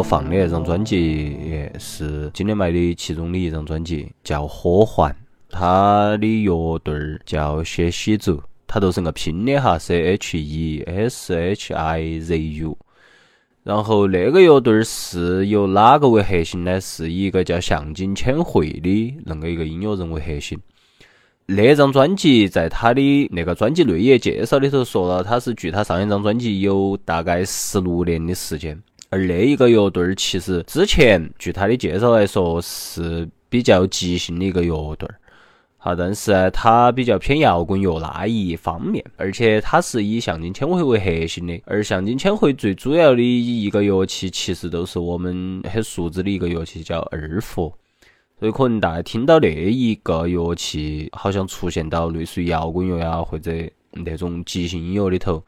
今天要放的那张专辑是今年买的其中的一张专辑，叫《火环》，它的乐队儿叫谢喜族，它都是个拼的哈，C H E S H I Z U。然后那个乐队儿是由哪个为核心呢？是以一个叫向井千惠的那个一个音乐人为核心。那张专辑在他的那个专辑内页介绍里头说了，他是距他上一张专辑有大概十六年的时间。而那一个乐队儿其实之前据他的介绍来说是比较即兴的一个乐队儿，好，但是呢，它比较偏摇滚乐那一方面，而且它是以向井千惠为核心的，而向井千惠最主要的一个乐器其实都是我们很熟知的一个乐器叫二胡，所以可能大家听到那一个乐器好像出现到类似于摇滚乐呀或者那种即兴音乐里头，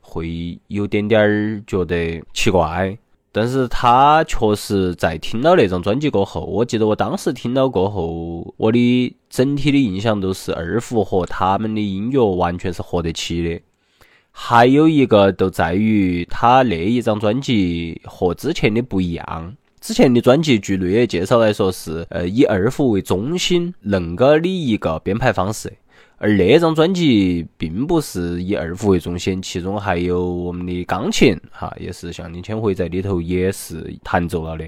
会有点点儿觉得奇怪。但是他确实在听到那张专辑过后，我记得我当时听到过后，我的整体的印象都是二胡和他们的音乐完全是合得起的。还有一个就在于他那一张专辑和之前的不一样，之前的专辑据内页介绍来说是呃以二胡为中心恁个的一个编排方式。而那张专辑并不是以二胡为中心，其中还有我们的钢琴，哈，也是向井千惠在里头也是弹奏了的。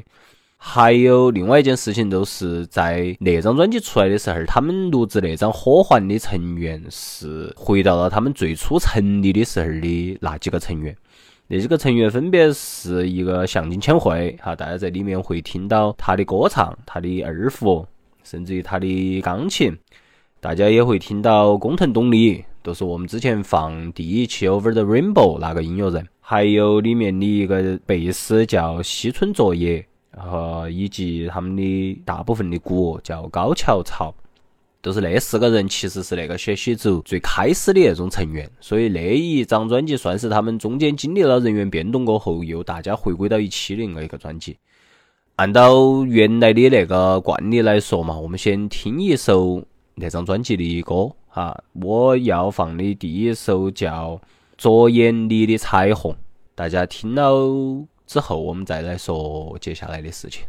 还有另外一件事情，就是在那张专辑出来的时候，他们录制那张《火环》的成员是回到了他们最初成立的时候的那几个成员。那几个成员分别是一个向井千惠，哈，大家在里面会听到他的歌唱、他的二胡，甚至于他的钢琴。大家也会听到工藤东里，都是我们之前放第一期 Over the Rainbow 那个音乐人，还有里面的一个贝斯叫西村作业，和以及他们的大部分的鼓叫高桥潮，都是那四个人其实是那个学习组最开始的那种成员，所以那一张专辑算是他们中间经历了人员变动过后，又大家回归到一起的那一个专辑。按照原来的那个惯例来说嘛，我们先听一首。那张专辑的歌哈，我要放的第一首叫《左眼里的彩虹》，大家听了之后，我们再来说接下来的事情。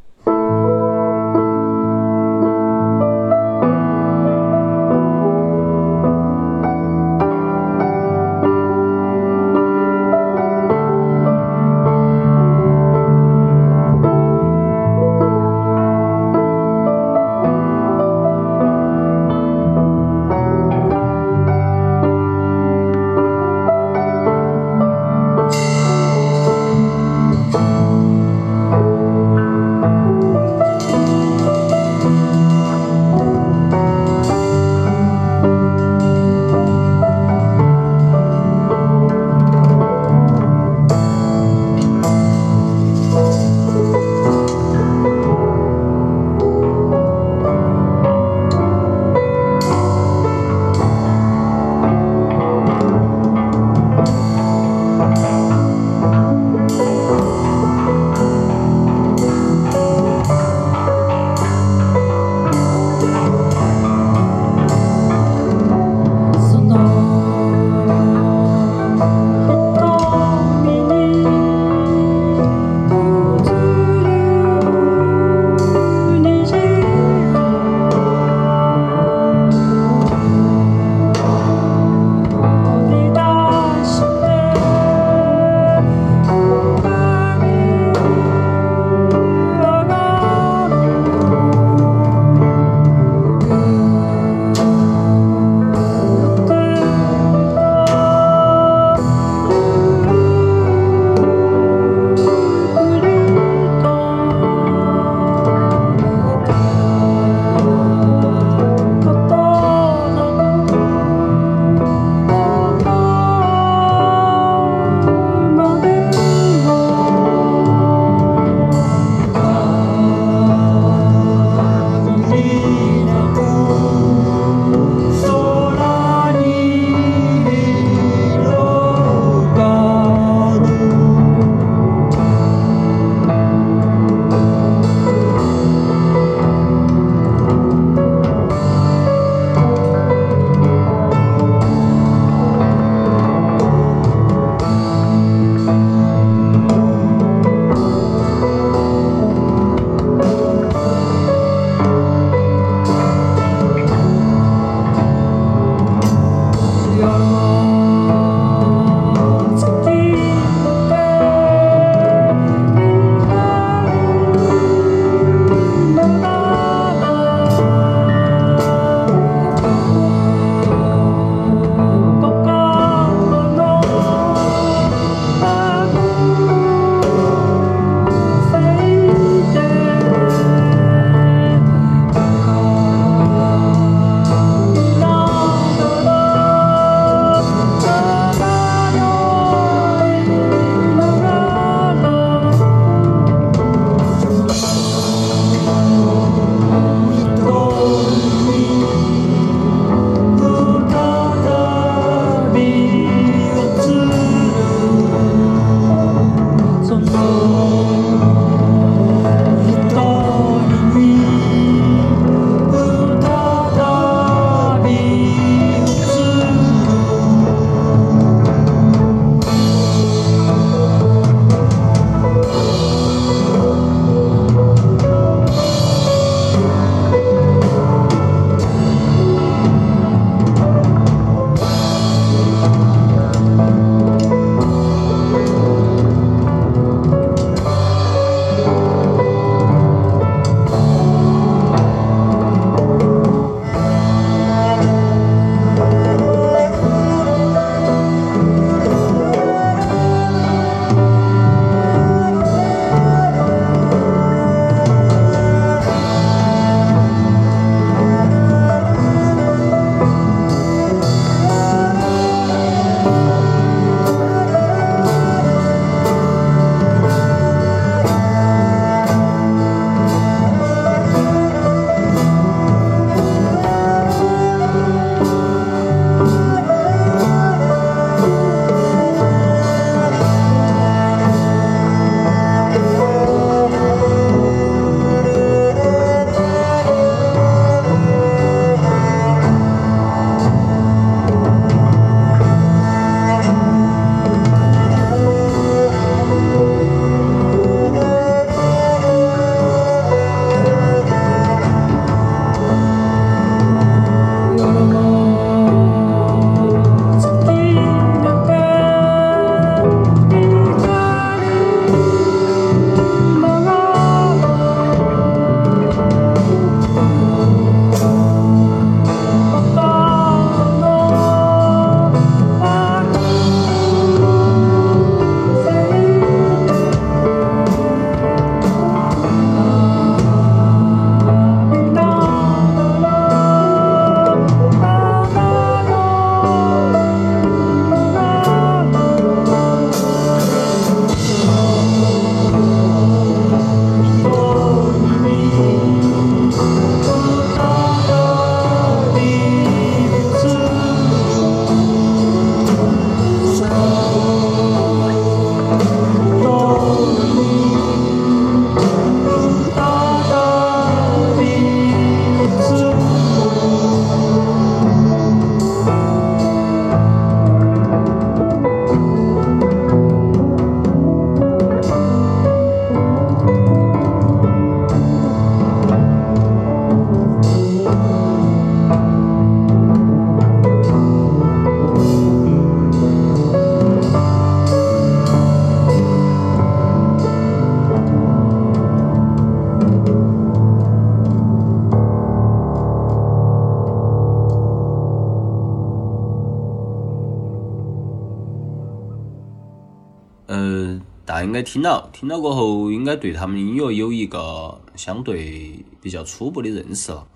听了，听了过后应该对他们音乐有一个相对比较初步的认识了。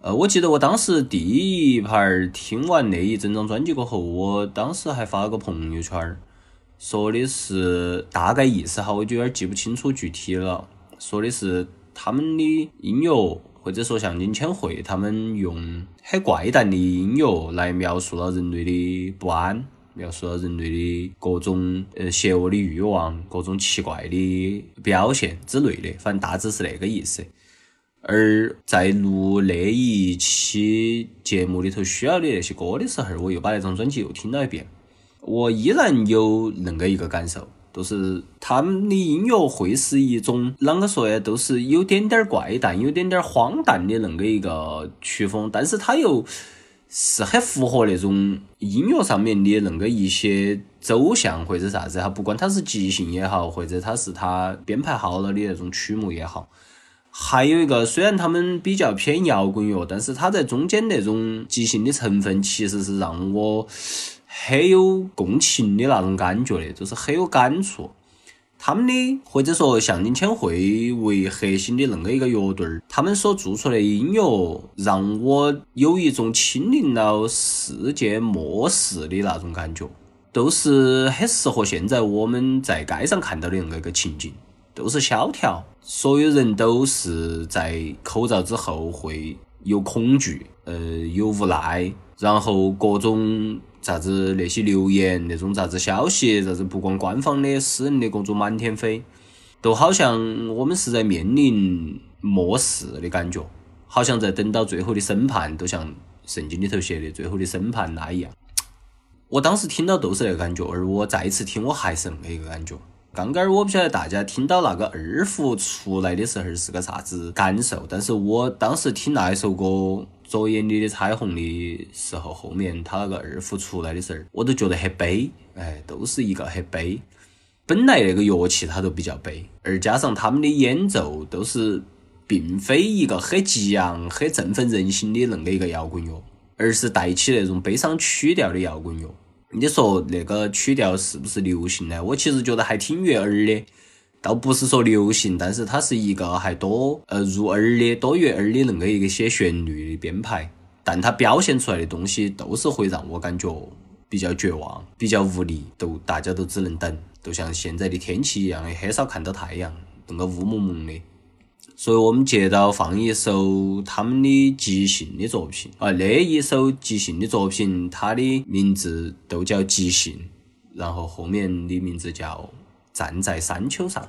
呃，我记得我当时第一盘听完那一整张专辑过后，我当时还发了个朋友圈，说的是大概意思哈，我就有点记不清楚具体了。说的是他们的音乐，或者说像金千惠，他们用很怪诞的音乐来描述了人类的不安，描述了人类的各种呃邪恶的欲望，各种奇怪的表现之类的，反正大致是那个意思。而在录那一期节目里头需要的那些歌的时候，我又把那张专辑又听了一遍，我依然有恁个一个感受，就是他们的音乐会是一种啷个说呀，都是有点点怪诞、有点点荒诞的恁个一个曲风，但是它又是很符合那种音乐上面的恁个一些走向或者啥子哈，不管它是即兴也好，或者它是它编排好了的那种曲目也好。还有一个，虽然他们比较偏摇滚乐，但是他在中间那种即兴的成分，其实是让我很有共情的那种感觉的，就是很有感触。他们的或者说像林千惠为核心的恁个一个乐队儿，他们所做出来的音乐，让我有一种亲临了世界末世的那种感觉，都是很适合现在我们在街上看到的恁个一个情景。都是萧条，所有人都是在口罩之后会有恐惧，呃，有无奈，然后各种啥子那些留言，那种啥子消息，啥子不光官方的，私人的各种满天飞，都好像我们是在面临末世的感觉，好像在等到最后的审判，都像圣经里头写的最后的审判那一样。我当时听到都是那个感觉，而我再次听，我还是那个一个感觉。刚刚我不晓得大家听到那个二胡出来的时候是个啥子感受，但是我当时听那一首歌《昨夜里的彩虹》的时候，后面他那个二胡出来的时候，我都觉得很悲，哎，都是一个很悲。本来那个乐器它都比较悲，而加上他们的演奏都是并非一个很激昂、很振奋人心的恁个一个摇滚乐，而是带起那种悲伤曲调的摇滚乐。你说那个曲调是不是流行呢？我其实觉得还挺悦耳的，倒不是说流行，但是它是一个还多呃入耳的、多悦耳的恁个一个些旋律的编排，但它表现出来的东西都是会让我感觉比较绝望、比较无力，都大家都只能等，就像现在的天气一样的，很少看到太阳，恁个雾蒙蒙的。所以我们接到放一首他们的即兴的作品啊，那一首即兴的作品，它的名字都叫即兴，然后后面的名字叫站在山丘上。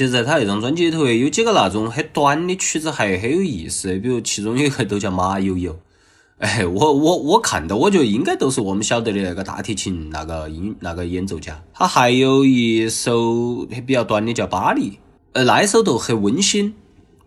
其实，在他那张专辑里头，有几个那种很短的曲子还很有意思，比如其中有一个都叫马友友。哎，我我我看到，我觉得应该都是我们晓得的那个大提琴那个音那个演奏家。他还有一首比较短的叫《巴黎》，呃，那一首都很温馨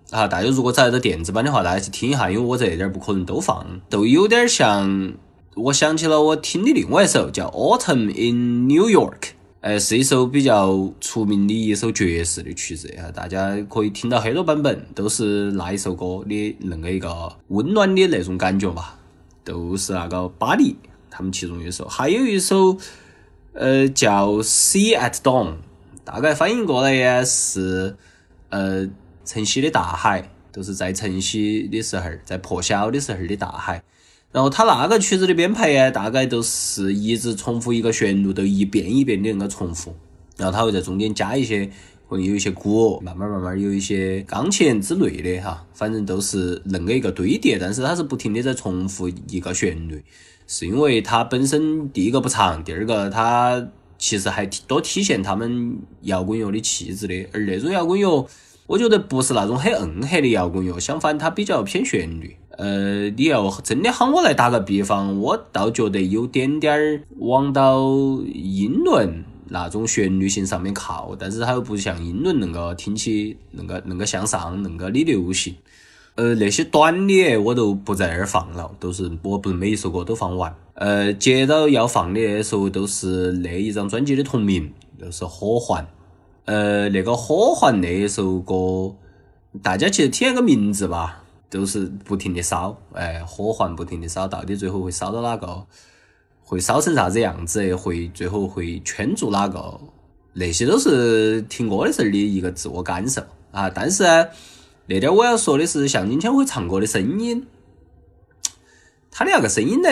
啊。大家如果找到电子版的话，大家去听一下，因为我在这点不可能都放，都有点像。我想起了我听的另外一首叫《Autumn in New York》，呃，是一首比较出名的一首爵士的曲子啊。大家可以听到很多版本，都是那一首歌的那个一个温暖的那种感觉吧。都是那个巴黎，他们其中一首，还有一首，呃，叫《Sea at Dawn》，大概翻译过来呀是，呃，晨曦的大海，都是在晨曦的时候，在破晓的时候的大海。然后他那个曲子的编排呀，大概都是一直重复一个旋律，都一遍一遍的那个重复，然后他会在中间加一些。可能有一些鼓，慢慢慢慢有一些钢琴之类的哈，反正都是恁个一个堆叠，但是它是不停的在重复一个旋律，是因为它本身第一个不长，第二个它其实还多体现他们摇滚乐的气质的，而那种摇滚乐，我觉得不是那种很硬核的摇滚乐，相反它比较偏旋律。呃，你要真的喊我来打个比方，我倒觉得有点点儿往到英伦。那种旋律性上面靠，但是它又不像英伦那个听起那个那个向上那个的流行。呃，那些短的我都不在那儿放了，都是我不是每一首歌都放完。呃，接着要放的那首都是那一张专辑的同名，就是《火环》。呃，那个《火环》那一首歌，大家其实听那个名字吧，都是不停的烧，哎，火环不停的烧，到底最后会烧到哪个？会烧成啥子样子？会最后会圈住哪个？那些都是听歌的时候的一个自我感受啊！但是那点我要说的是，向金枪会唱歌的声音，他的那个声音呢，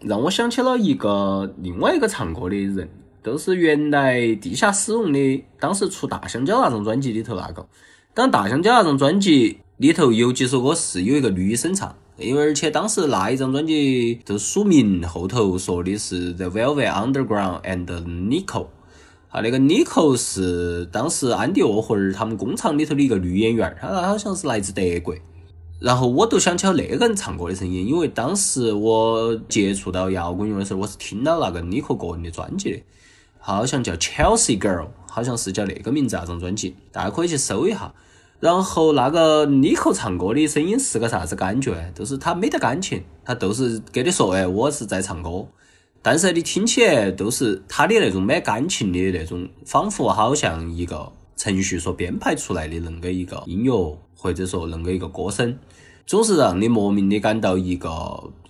让我想起了一个另外一个唱歌的人，都是原来地下使用的，当时出大香蕉那张专辑里头那个。当大香蕉那张专辑里头有几首歌是有一个女生唱。因为而且当时那一张专辑就署名后头说的是 The Velvet Underground and Nico，啊，那个 Nico 是当时安迪沃霍尔他们工厂里头的一个女演员，她好像是来自德国。然后我都想起了那个人唱歌的声音，因为当时我接触到摇滚乐的时候，我是听到那个 Nico 个人的专辑的，好像叫 Chelsea Girl，好像是叫那个名字那张专辑，大家可以去搜一下。然后那个妮可唱歌的声音是个啥子感觉？就是他没得感情，他都是给你说，哎，我是在唱歌，但是你听起来都是他的那种没感情的那种，仿佛好像一个程序所编排出来的恁个一个音乐，或者说恁个一个歌声，总是让你莫名的感到一个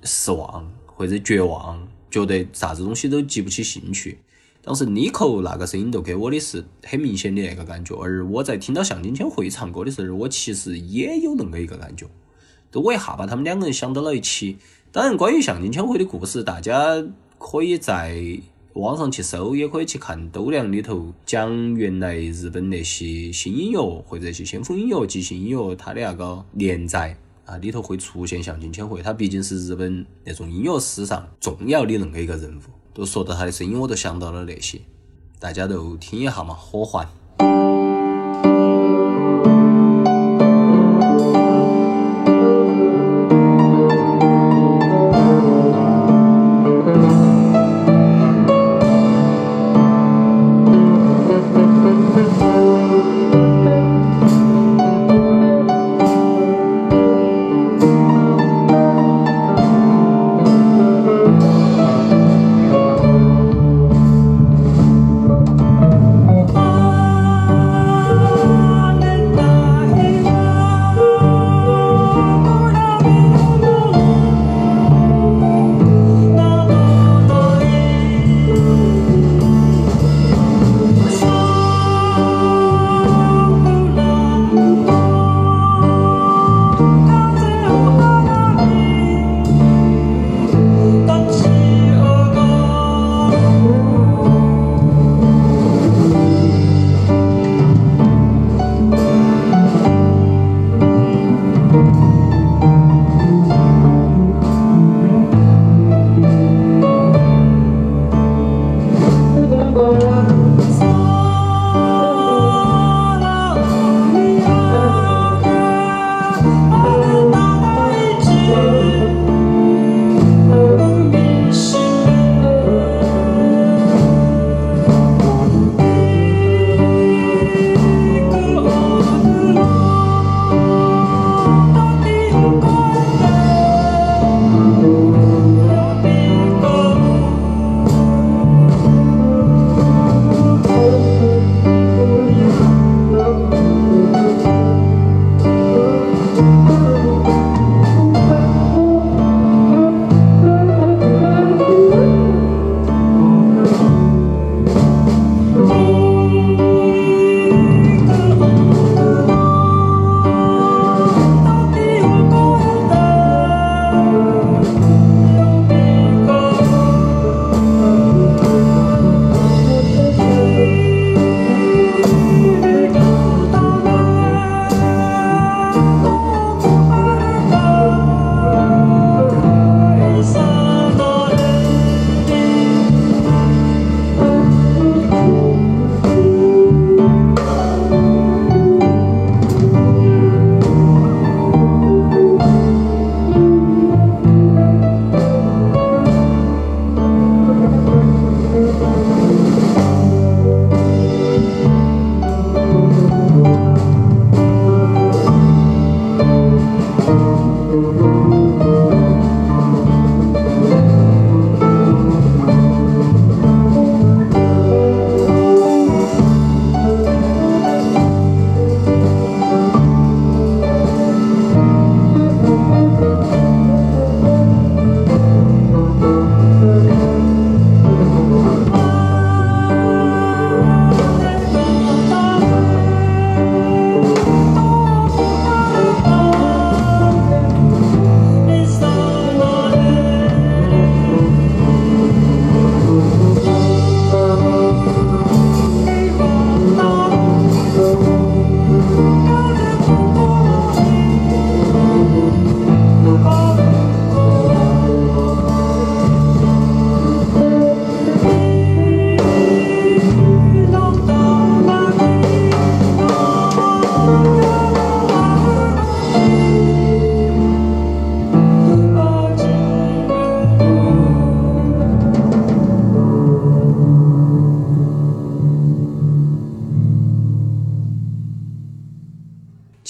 失望或者绝望，觉得啥子东西都提不起兴趣。当时 Nico 那个声音都给我的是很明显的那个感觉，而我在听到向金千惠唱歌的时候，我其实也有那么一个感觉，都我一下把他们两个人想到了一起。当然，关于向金千惠的故事，大家可以在网上去搜，也可以去看斗量里头讲原来日本那些新音乐或者一些先锋音乐、即兴音乐，它的那个连载啊里头会出现向金千惠，他毕竟是日本那种音乐史上重要的那么一个人物。就说到他的声音，我都想到了那些，大家都听一下嘛，火环。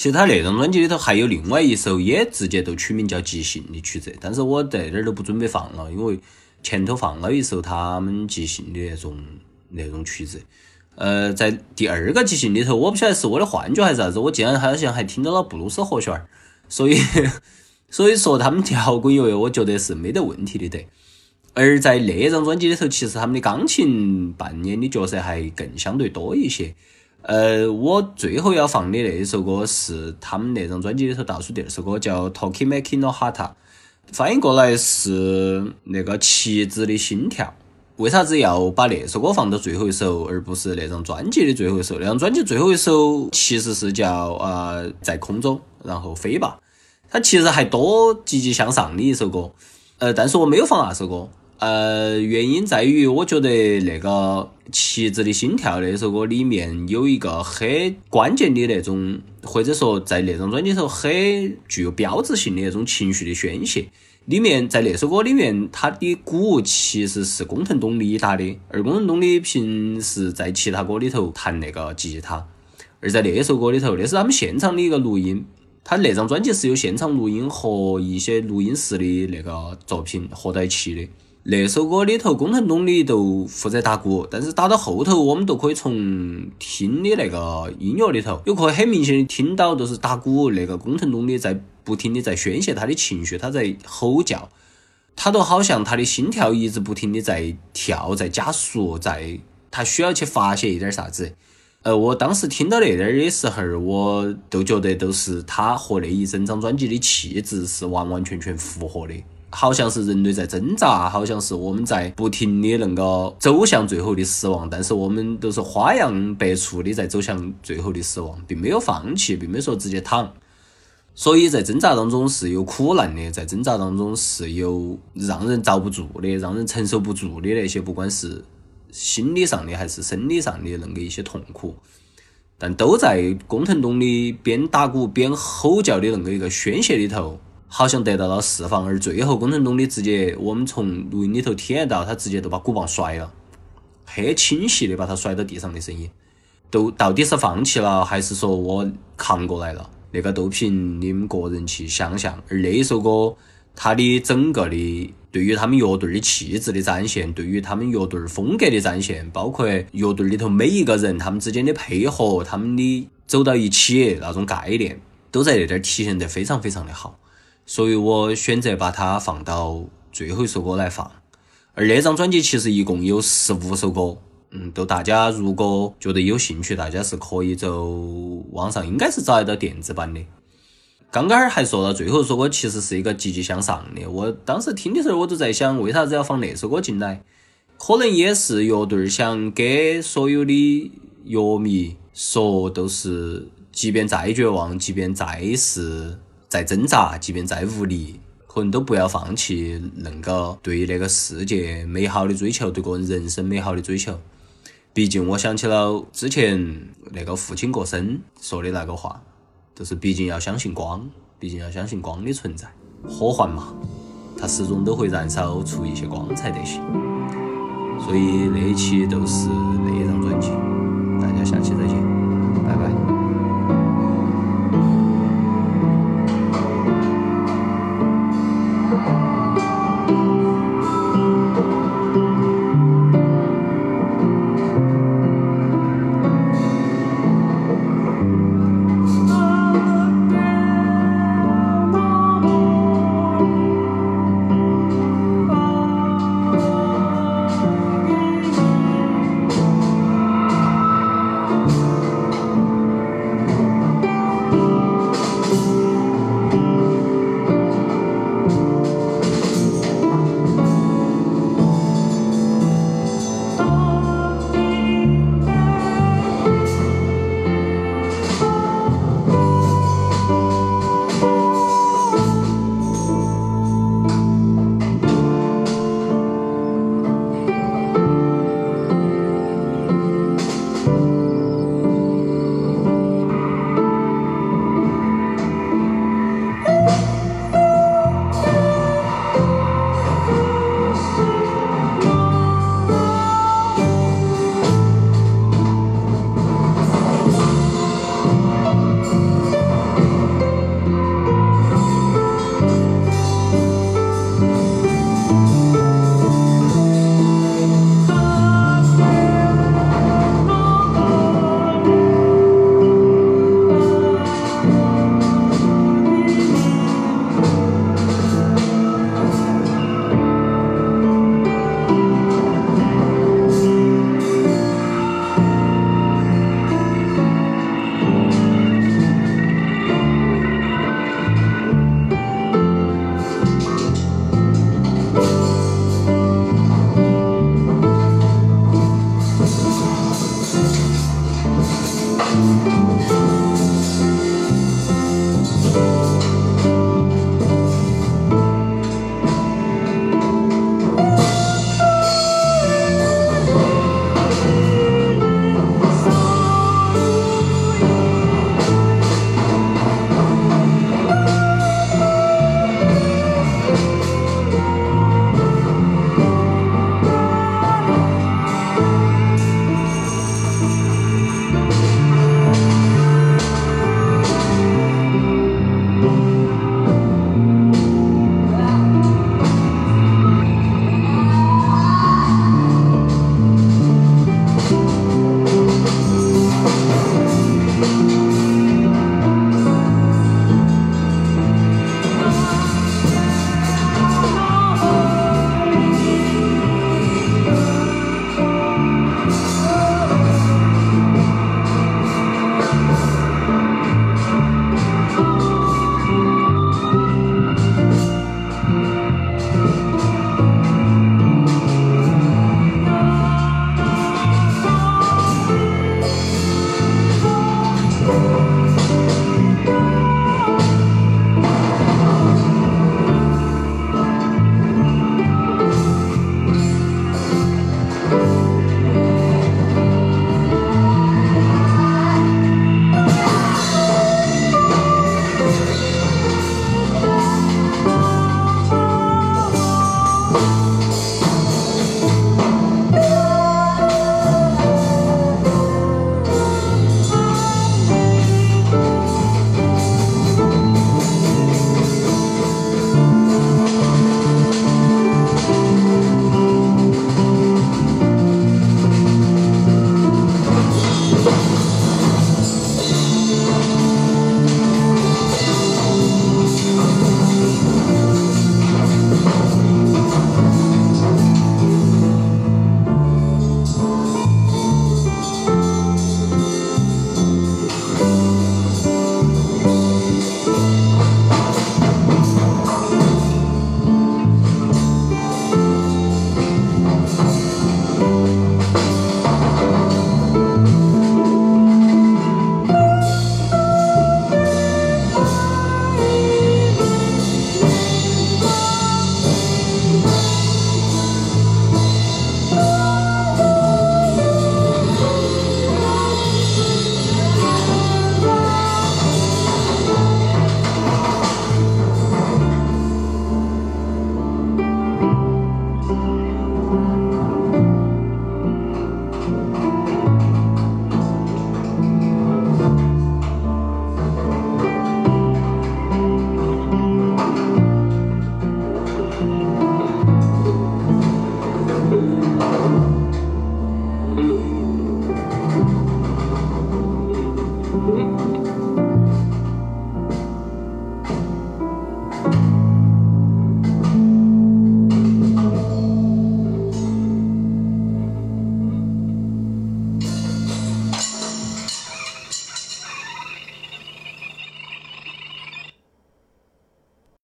其他那张专辑里头还有另外一首，也直接都取名叫《即兴》的曲子，但是我在这儿都不准备放了，因为前头放了一首他们即兴的那种那种曲子。呃，在第二个即兴里头，我不晓得是我的幻觉还是啥子，我竟然好像还听到了布鲁斯和弦儿，所以 所以说他们摇滚乐，我觉得是没得问题的得。而在那张专辑里头，其实他们的钢琴扮演的角色还更相对多一些。呃，我最后要放的那一首歌是他们那张专辑里头倒数第二首歌，叫《Talking Making No Hata》，翻译过来是那个旗子的心跳。为啥子要把那首歌放到最后一首，而不是那张专辑的最后一首？那张专辑最后一首其实是叫呃在空中，然后飞吧。它其实还多积极向上的一首歌，呃，但是我没有放那首歌。呃，原因在于我觉得那个旗子的心跳那首歌里面有一个很关键的那种，或者说在那张专辑里头很具有标志性的那种情绪的宣泄。里面在那首歌里面，他的鼓其实是工藤东里打的，而工藤东里平时在其他歌里头弹那个吉他，而在那首歌里头，那是他们现场的一个录音。他那张专辑是有现场录音和一些录音室的那个作品合在一起的。那首歌里头，工藤东里都负责打鼓，但是打到后头，我们都可以从听的那个音乐里头，又可以很明显的听到，都是打鼓那个工藤东里在。不停的在宣泄他的情绪，他在吼叫，他都好像他的心跳一直不停的在跳，在加速，在他需要去发泄一点啥子。呃，我当时听到那点儿的时候，我都觉得都是他和那一整张专辑的气质是完完全全符合的，好像是人类在挣扎，好像是我们在不停的能够走向最后的死亡，但是我们都是花样百出的在走向最后的死亡，并没有放弃，并没说直接躺。所以在挣扎当中是有苦难的，在挣扎当中是有让人遭不住的、让人承受不住的那些，不管是心理上的还是生理上的那个一些痛苦，但都在工藤东的边打鼓边吼叫的那个一个宣泄里头，好像得到了释放。而最后，工程东的直接，我们从录音里头听得到，他直接都把鼓棒摔了，很清晰的把他摔到地上的声音，都到底是放弃了，还是说我扛过来了？那个都凭你们个人去想象，而那一首歌，它的整个的对于他们乐队的气质的展现，对于他们乐队风格的展现，包括乐队里头每一个人他们之间的配合，他们的走到一起那种概念，都在那点儿体现得非常非常的好，所以我选择把它放到最后一首歌来放。而那张专辑其实一共有十五首歌。嗯，都大家如果觉得有兴趣，大家是可以走网上，应该是找得到电子版的。刚刚还说到最后，一首歌其实是一个积极向上的。我当时听的时候，我都在想，为啥子要放那首歌进来？可能也是乐队想给所有的乐迷说，都是即便再绝望，即便再是再挣扎，即便再无力。可能都不要放弃那个对那个世界美好的追求，对个人人生美好的追求。毕竟，我想起了之前那个父亲过生说的那个话，就是毕竟要相信光，毕竟要相信光的存在。火环嘛，它始终都会燃烧出一些光才得行。所以那一期都是那张专辑，大家下期再见，拜拜。